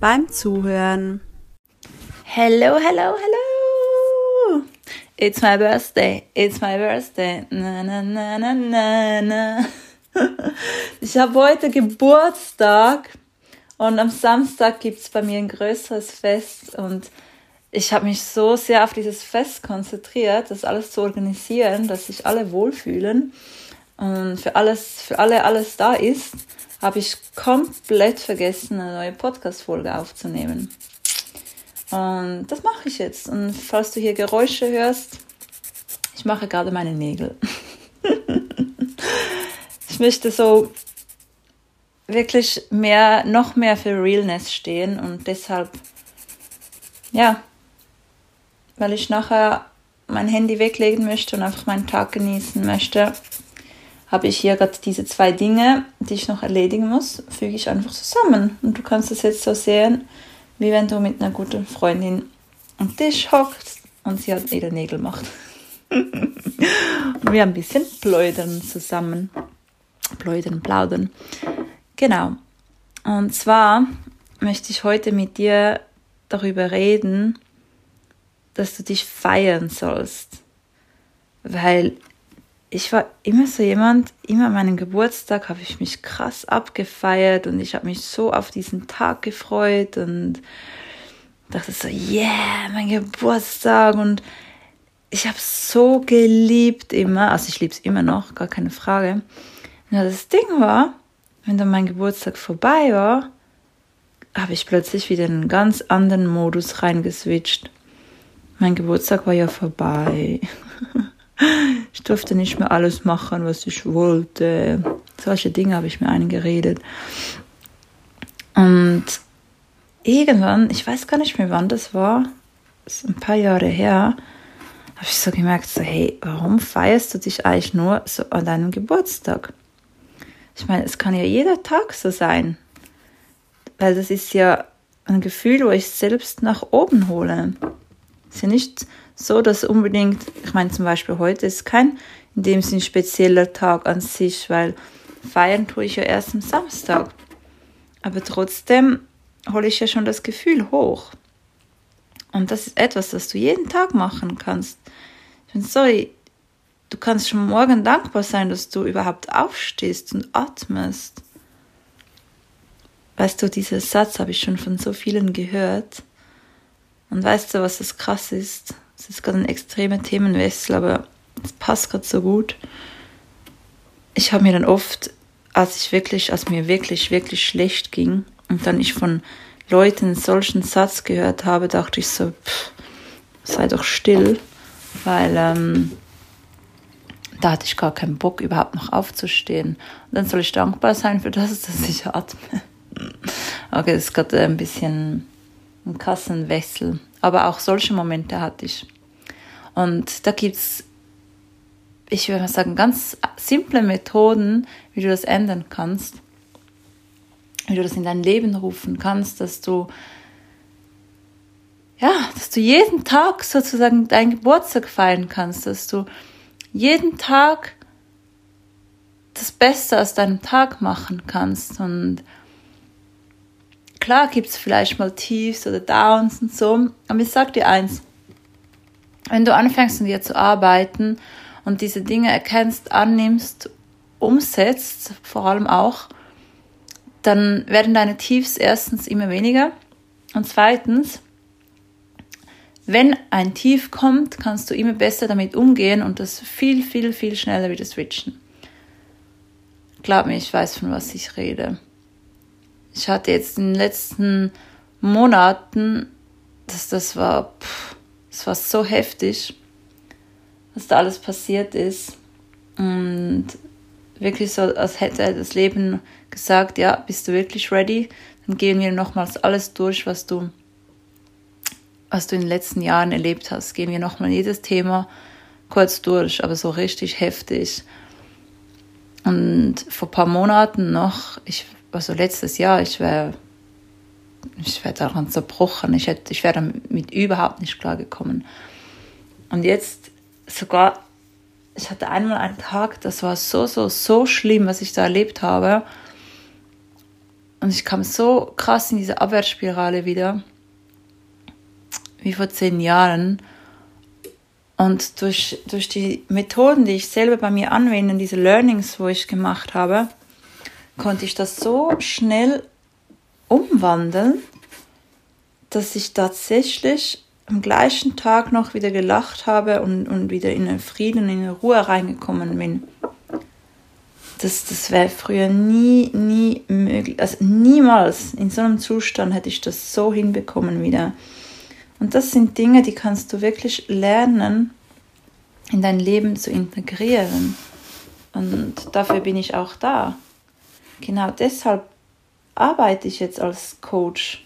beim Zuhören. Hello, hello, hello! It's my birthday, it's my birthday. Na, na, na, na, na, na. Ich habe heute Geburtstag und am Samstag gibt es bei mir ein größeres Fest und ich habe mich so sehr auf dieses Fest konzentriert, das alles zu organisieren, dass sich alle wohlfühlen und für alles, für alle alles da ist, habe ich komplett vergessen, eine neue Podcast-Folge aufzunehmen. Und das mache ich jetzt. Und falls du hier Geräusche hörst, ich mache gerade meine Nägel. ich möchte so wirklich mehr, noch mehr für Realness stehen und deshalb, ja, weil ich nachher mein Handy weglegen möchte und einfach meinen Tag genießen möchte, habe ich hier gerade diese zwei Dinge, die ich noch erledigen muss, füge ich einfach zusammen. Und du kannst es jetzt so sehen, wie wenn du mit einer guten Freundin am Tisch hockst und sie halt ihre Nägel macht. und wir ein bisschen pläudern zusammen. Pläudern, plaudern. Genau. Und zwar möchte ich heute mit dir darüber reden, dass du dich feiern sollst. Weil ich war immer so jemand, immer an meinem Geburtstag habe ich mich krass abgefeiert und ich habe mich so auf diesen Tag gefreut und dachte so, yeah, mein Geburtstag und ich habe so geliebt immer, also ich liebe es immer noch, gar keine Frage. Und das Ding war, wenn dann mein Geburtstag vorbei war, habe ich plötzlich wieder in einen ganz anderen Modus reingeswitcht. Mein Geburtstag war ja vorbei. Ich durfte nicht mehr alles machen, was ich wollte. Solche Dinge habe ich mir eingeredet. Und irgendwann, ich weiß gar nicht mehr, wann das war, das ist ein paar Jahre her, habe ich so gemerkt, so, hey, warum feierst du dich eigentlich nur so an deinem Geburtstag? Ich meine, es kann ja jeder Tag so sein. Weil das ist ja ein Gefühl, wo ich selbst nach oben hole. Es ist ja nicht so, dass unbedingt, ich meine zum Beispiel heute ist kein in dem Sinn spezieller Tag an sich, weil feiern tue ich ja erst am Samstag. Aber trotzdem hole ich ja schon das Gefühl hoch. Und das ist etwas, das du jeden Tag machen kannst. Ich bin sorry, du kannst schon morgen dankbar sein, dass du überhaupt aufstehst und atmest. Weißt du, dieser Satz habe ich schon von so vielen gehört. Und weißt du, was das krass ist? Es ist gerade ein extremer Themenwechsel, aber es passt gerade so gut. Ich habe mir dann oft, als ich wirklich, als mir wirklich, wirklich schlecht ging und dann ich von Leuten solchen Satz gehört habe, dachte ich so, pff, sei doch still, weil ähm, da hatte ich gar keinen Bock, überhaupt noch aufzustehen. Und dann soll ich dankbar sein für das, dass ich atme. Okay, das ist gerade ein bisschen ein Kassenwechsel. Aber auch solche Momente hatte ich. Und da gibt es, ich würde mal sagen, ganz simple Methoden, wie du das ändern kannst. Wie du das in dein Leben rufen kannst, dass du ja, dass du jeden Tag sozusagen deinen Geburtstag feiern kannst, dass du jeden Tag das Beste aus deinem Tag machen kannst. Und Klar gibt es vielleicht mal Tiefs oder Downs und so, aber ich sag dir eins, wenn du anfängst an dir zu arbeiten und diese Dinge erkennst, annimmst, umsetzt, vor allem auch, dann werden deine Tiefs erstens immer weniger und zweitens, wenn ein Tief kommt, kannst du immer besser damit umgehen und das viel, viel, viel schneller wieder switchen. Glaub mir, ich weiß, von was ich rede. Ich hatte jetzt in den letzten Monaten, dass das war, pff, das war so heftig, was da alles passiert ist. Und wirklich so, als hätte das Leben gesagt, ja, bist du wirklich ready? Dann gehen wir nochmals alles durch, was du was du in den letzten Jahren erlebt hast. Gehen wir nochmal jedes Thema kurz durch, aber so richtig heftig. Und vor ein paar Monaten noch, ich, also letztes Jahr, ich wäre ich wär daran zerbrochen. Ich, hätte, ich wäre damit überhaupt nicht klargekommen. Und jetzt sogar, ich hatte einmal einen Tag, das war so, so, so schlimm, was ich da erlebt habe. Und ich kam so krass in diese Abwärtsspirale wieder, wie vor zehn Jahren. Und durch, durch die Methoden, die ich selber bei mir anwende, diese Learnings, wo ich gemacht habe, konnte ich das so schnell umwandeln, dass ich tatsächlich am gleichen Tag noch wieder gelacht habe und, und wieder in den Frieden, in die Ruhe reingekommen bin. Das, das wäre früher nie, nie möglich. Also niemals in so einem Zustand hätte ich das so hinbekommen wieder. Und das sind Dinge, die kannst du wirklich lernen, in dein Leben zu integrieren. Und dafür bin ich auch da. Genau deshalb arbeite ich jetzt als Coach,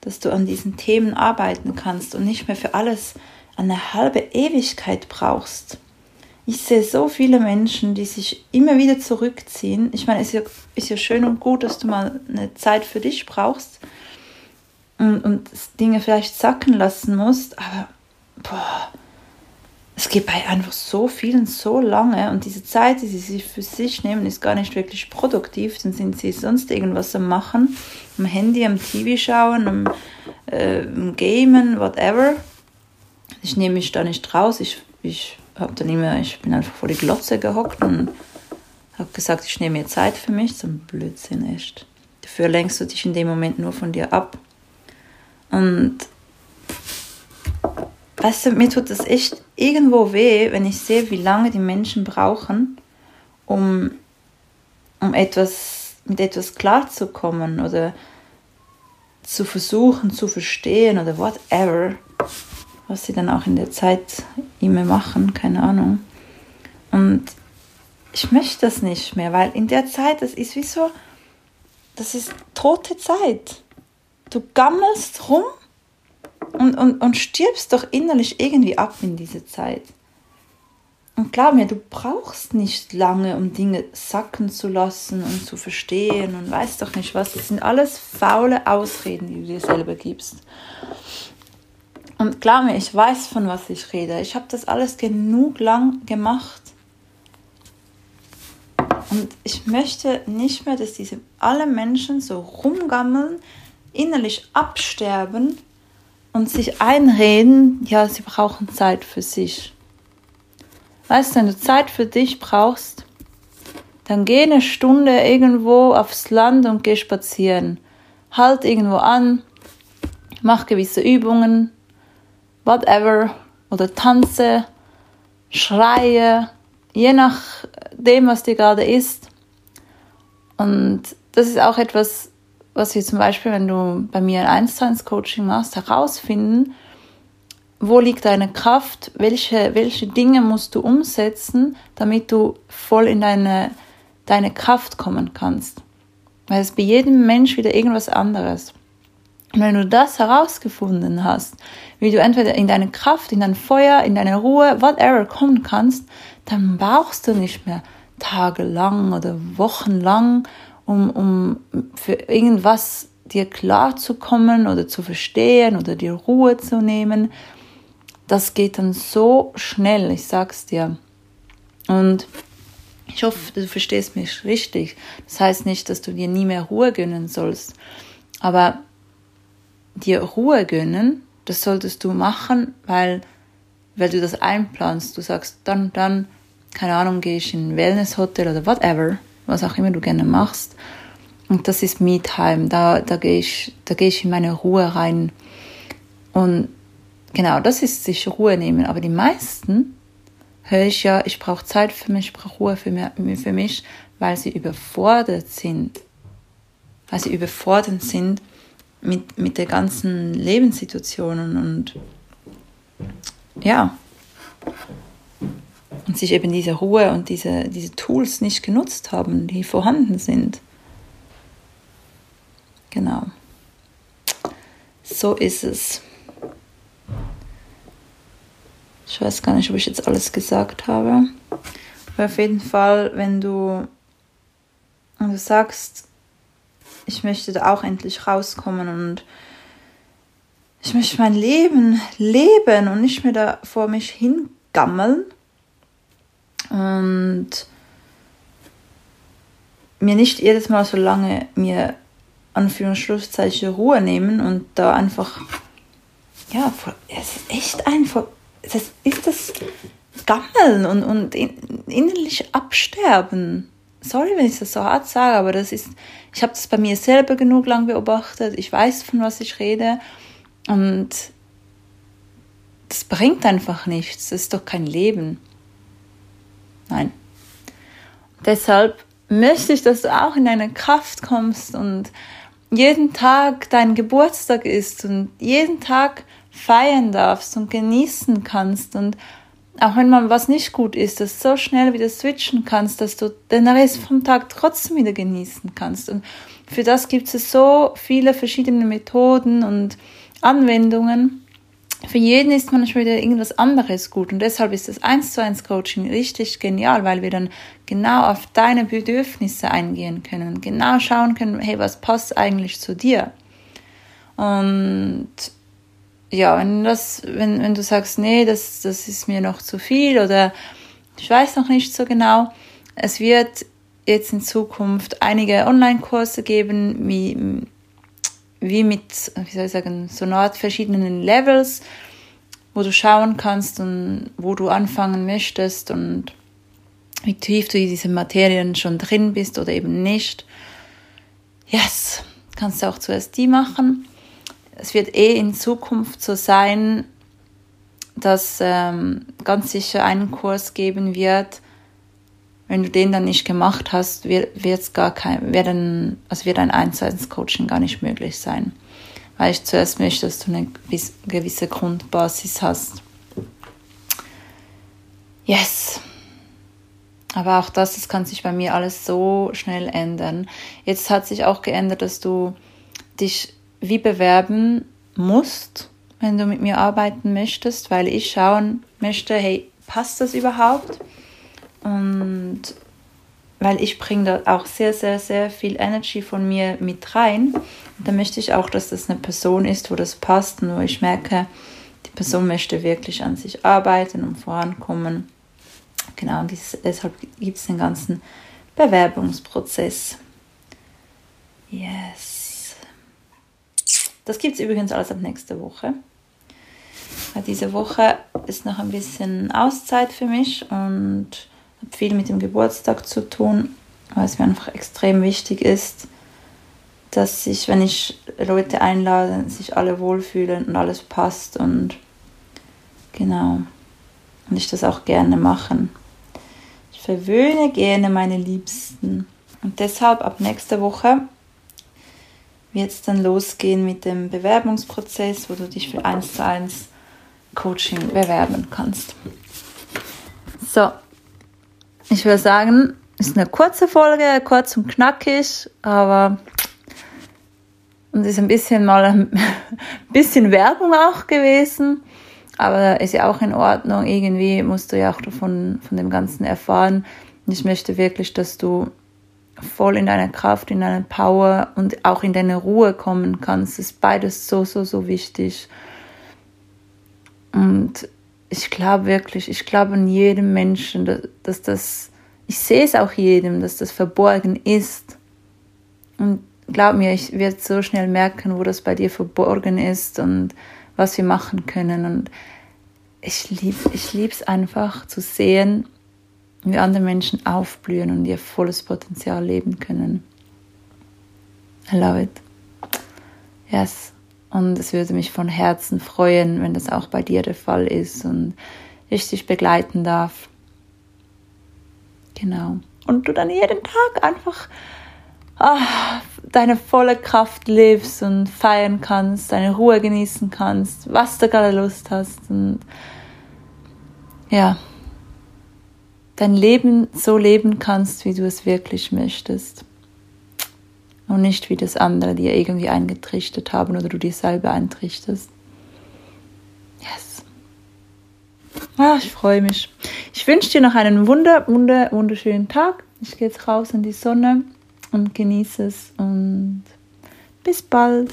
dass du an diesen Themen arbeiten kannst und nicht mehr für alles eine halbe Ewigkeit brauchst. Ich sehe so viele Menschen, die sich immer wieder zurückziehen. Ich meine, es ist ja, ist ja schön und gut, dass du mal eine Zeit für dich brauchst und, und Dinge vielleicht sacken lassen musst, aber boah, geht bei einfach so vielen so lange und diese Zeit, die sie sich für sich nehmen, ist gar nicht wirklich produktiv. Dann sind sie sonst irgendwas am Machen, am Handy, am TV schauen, am, äh, am Gamen, whatever. Ich nehme mich da nicht raus. Ich, ich habe dann immer, ich bin einfach vor die Glotze gehockt und habe gesagt, ich nehme mir Zeit für mich. So ein Blödsinn echt. Dafür lenkst du dich in dem Moment nur von dir ab. Und weißt du, mir tut das echt irgendwo weh, wenn ich sehe, wie lange die Menschen brauchen, um, um etwas, mit etwas klarzukommen oder zu versuchen zu verstehen oder whatever, was sie dann auch in der Zeit immer machen, keine Ahnung. Und ich möchte das nicht mehr, weil in der Zeit, das ist wie so, das ist tote Zeit. Du gammelst rum und, und, und stirbst doch innerlich irgendwie ab in diese Zeit. Und glaub mir, du brauchst nicht lange, um Dinge sacken zu lassen und zu verstehen und weißt doch nicht was. Das sind alles faule Ausreden, die du dir selber gibst. Und glaub mir, ich weiß, von was ich rede. Ich habe das alles genug lang gemacht. Und ich möchte nicht mehr, dass diese alle Menschen so rumgammeln, innerlich absterben und sich einreden, ja, sie brauchen Zeit für sich. Weißt du, wenn du Zeit für dich brauchst, dann geh eine Stunde irgendwo aufs Land und geh spazieren. Halt irgendwo an, mach gewisse Übungen, whatever, oder tanze, schreie, je nachdem, was dir gerade ist. Und das ist auch etwas, was wir zum Beispiel, wenn du bei mir ein 1 Coaching machst, herausfinden, wo liegt deine Kraft, welche, welche Dinge musst du umsetzen, damit du voll in deine, deine Kraft kommen kannst. Weil es bei jedem Mensch wieder irgendwas anderes. Und wenn du das herausgefunden hast, wie du entweder in deine Kraft, in dein Feuer, in deine Ruhe, whatever kommen kannst, dann brauchst du nicht mehr tagelang oder wochenlang um, um für irgendwas dir klar zu kommen oder zu verstehen oder dir Ruhe zu nehmen. Das geht dann so schnell, ich sag's dir. Und ich hoffe, du verstehst mich richtig. Das heißt nicht, dass du dir nie mehr Ruhe gönnen sollst. Aber dir Ruhe gönnen, das solltest du machen, weil, weil du das einplanst. Du sagst, dann, dann, keine Ahnung, gehe ich in ein Wellnesshotel oder whatever was auch immer du gerne machst. Und das ist Me-Time. Da, da gehe ich, da gehe ich in meine Ruhe rein. Und genau, das ist sich Ruhe nehmen. Aber die meisten höre ich ja, ich brauche Zeit für mich, ich brauche Ruhe für mich, für mich, weil sie überfordert sind. Weil sie überfordert sind mit, mit der ganzen Lebenssituation und ja, und sich eben diese Ruhe und diese, diese Tools nicht genutzt haben, die vorhanden sind. Genau. So ist es. Ich weiß gar nicht, ob ich jetzt alles gesagt habe. Aber auf jeden Fall, wenn du, wenn du sagst, ich möchte da auch endlich rauskommen und ich möchte mein Leben leben und nicht mehr da vor mich hingammeln und mir nicht jedes Mal so lange mir Anführungszeichen Ruhe nehmen und da einfach ja, es ist echt einfach, das ist das Gammeln und, und innerlich absterben. Sorry, wenn ich das so hart sage, aber das ist, ich habe das bei mir selber genug lang beobachtet. Ich weiß, von was ich rede. Und das bringt einfach nichts. Das ist doch kein Leben. Nein. Deshalb möchte ich, dass du auch in deine Kraft kommst und jeden Tag dein Geburtstag ist und jeden Tag feiern darfst und genießen kannst und auch wenn man was nicht gut ist, dass so schnell wieder switchen kannst, dass du den Rest vom Tag trotzdem wieder genießen kannst. Und für das gibt es so viele verschiedene Methoden und Anwendungen. Für jeden ist manchmal wieder irgendwas anderes gut und deshalb ist das 1 zu 1 Coaching richtig genial, weil wir dann genau auf deine Bedürfnisse eingehen können, genau schauen können, hey, was passt eigentlich zu dir? Und ja, wenn, das, wenn, wenn du sagst, nee, das, das ist mir noch zu viel oder ich weiß noch nicht so genau, es wird jetzt in Zukunft einige Online-Kurse geben, wie, wie mit, wie soll ich sagen, so eine Art verschiedenen Levels, wo du schauen kannst und wo du anfangen möchtest und wie tief du in diesen Materien schon drin bist oder eben nicht. Yes, kannst du auch zuerst die machen es wird eh in Zukunft so sein, dass ähm, ganz sicher einen Kurs geben wird. Wenn du den dann nicht gemacht hast, wird es gar kein, werden, also wird ein 1 1 Coaching gar nicht möglich sein. Weil ich zuerst möchte, dass du eine gewisse Grundbasis hast. Yes. Aber auch das, das kann sich bei mir alles so schnell ändern. Jetzt hat sich auch geändert, dass du dich wie bewerben musst, wenn du mit mir arbeiten möchtest, weil ich schauen möchte, hey, passt das überhaupt? Und weil ich bringe da auch sehr, sehr, sehr viel Energy von mir mit rein. Da möchte ich auch, dass das eine Person ist, wo das passt und wo ich merke, die Person möchte wirklich an sich arbeiten und vorankommen. Genau, und deshalb gibt es den ganzen Bewerbungsprozess. Yes. Das gibt es übrigens alles ab nächste Woche. Weil diese Woche ist noch ein bisschen Auszeit für mich und hat viel mit dem Geburtstag zu tun, weil es mir einfach extrem wichtig ist, dass sich, wenn ich Leute einlade, sich alle wohlfühlen und alles passt und genau. Und ich das auch gerne machen. Ich verwöhne gerne meine Liebsten. Und deshalb ab nächste Woche wird es dann losgehen mit dem Bewerbungsprozess, wo du dich für 1 zu 1 Coaching bewerben kannst. So, ich würde sagen, ist eine kurze Folge, kurz und knackig, aber und ist ein bisschen mal ein bisschen Werbung auch gewesen, aber ist ja auch in Ordnung. Irgendwie musst du ja auch davon von dem Ganzen erfahren. Und ich möchte wirklich, dass du voll in deine Kraft, in deine Power und auch in deine Ruhe kommen kannst, ist beides so, so, so wichtig. Und ich glaube wirklich, ich glaube an jedem Menschen, dass das, ich sehe es auch jedem, dass das verborgen ist. Und glaub mir, ich werde so schnell merken, wo das bei dir verborgen ist und was wir machen können. Und ich liebe ich es einfach zu sehen, wie andere Menschen aufblühen und ihr volles Potenzial leben können. I love it. Yes. Und es würde mich von Herzen freuen, wenn das auch bei dir der Fall ist und ich dich begleiten darf. Genau. Und du dann jeden Tag einfach ah, deine volle Kraft lebst und feiern kannst, deine Ruhe genießen kannst, was du gerade Lust hast. Und ja, dein Leben so leben kannst, wie du es wirklich möchtest. Und nicht wie das andere dir irgendwie eingetrichtert haben oder du dir selber eintrichtest. Yes. Ja, ich freue mich. Ich wünsche dir noch einen wunder, wunder, wunderschönen Tag. Ich gehe jetzt raus in die Sonne und genieße es und bis bald.